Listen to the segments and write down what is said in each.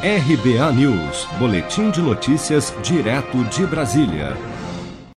RBA News, Boletim de Notícias, direto de Brasília.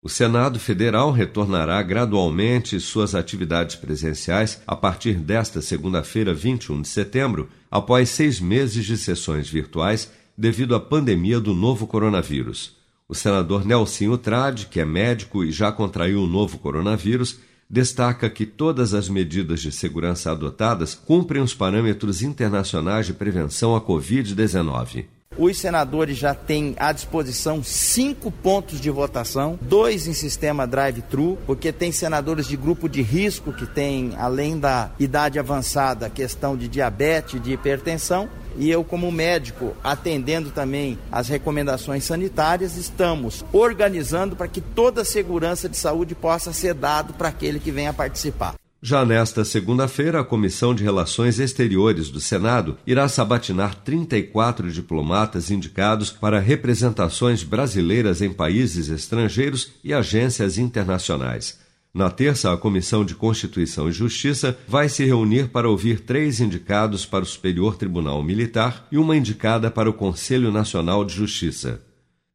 O Senado Federal retornará gradualmente suas atividades presenciais a partir desta segunda-feira, 21 de setembro, após seis meses de sessões virtuais devido à pandemia do novo coronavírus. O senador Nelson Trade, que é médico e já contraiu o novo coronavírus, destaca que todas as medidas de segurança adotadas cumprem os parâmetros internacionais de prevenção à Covid-19. Os senadores já têm à disposição cinco pontos de votação, dois em sistema drive-thru, porque tem senadores de grupo de risco que têm, além da idade avançada, questão de diabetes, de hipertensão. E eu, como médico, atendendo também as recomendações sanitárias, estamos organizando para que toda a segurança de saúde possa ser dado para aquele que venha participar. Já nesta segunda-feira, a Comissão de Relações Exteriores do Senado irá sabatinar 34 diplomatas indicados para representações brasileiras em países estrangeiros e agências internacionais. Na terça, a Comissão de Constituição e Justiça vai se reunir para ouvir três indicados para o Superior Tribunal Militar e uma indicada para o Conselho Nacional de Justiça.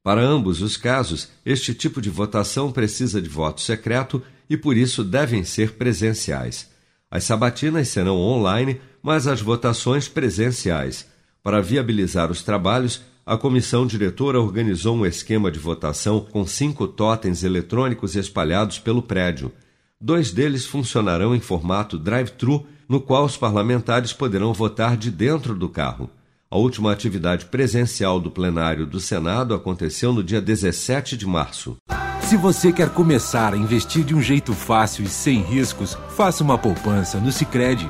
Para ambos os casos, este tipo de votação precisa de voto secreto e por isso devem ser presenciais. As sabatinas serão online, mas as votações presenciais. Para viabilizar os trabalhos, a comissão diretora organizou um esquema de votação com cinco totens eletrônicos espalhados pelo prédio. Dois deles funcionarão em formato drive-thru, no qual os parlamentares poderão votar de dentro do carro. A última atividade presencial do plenário do Senado aconteceu no dia 17 de março. Se você quer começar a investir de um jeito fácil e sem riscos, faça uma poupança no Sicredi.